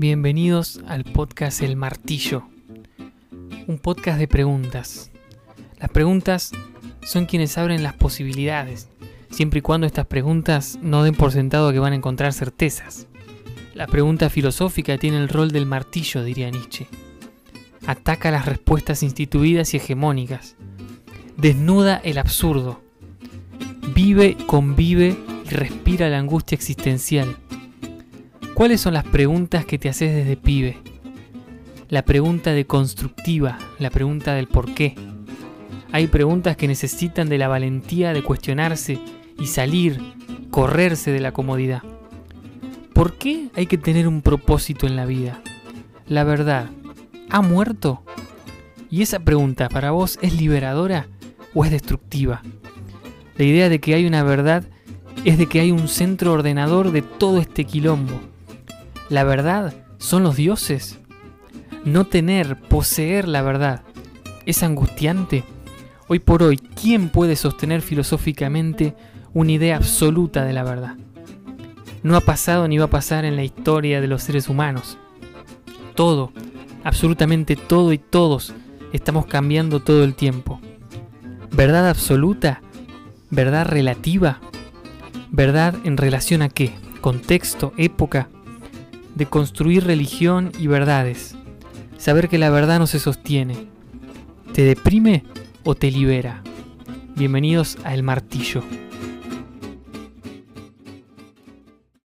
Bienvenidos al podcast El Martillo, un podcast de preguntas. Las preguntas son quienes abren las posibilidades, siempre y cuando estas preguntas no den por sentado que van a encontrar certezas. La pregunta filosófica tiene el rol del martillo, diría Nietzsche. Ataca las respuestas instituidas y hegemónicas. Desnuda el absurdo. Vive, convive y respira la angustia existencial ¿Cuáles son las preguntas que te haces desde pibe? La pregunta de constructiva, la pregunta del por qué. Hay preguntas que necesitan de la valentía de cuestionarse y salir, correrse de la comodidad. ¿Por qué hay que tener un propósito en la vida? La verdad, ¿ha muerto? ¿Y esa pregunta para vos es liberadora o es destructiva? La idea de que hay una verdad es de que hay un centro ordenador de todo este quilombo la verdad son los dioses. No tener, poseer la verdad, es angustiante. Hoy por hoy, ¿quién puede sostener filosóficamente una idea absoluta de la verdad? No ha pasado ni va a pasar en la historia de los seres humanos. Todo, absolutamente todo y todos estamos cambiando todo el tiempo. ¿Verdad absoluta? ¿Verdad relativa? ¿Verdad en relación a qué? ¿Contexto? ¿Época? De construir religión y verdades. Saber que la verdad no se sostiene. ¿Te deprime o te libera? Bienvenidos a El Martillo.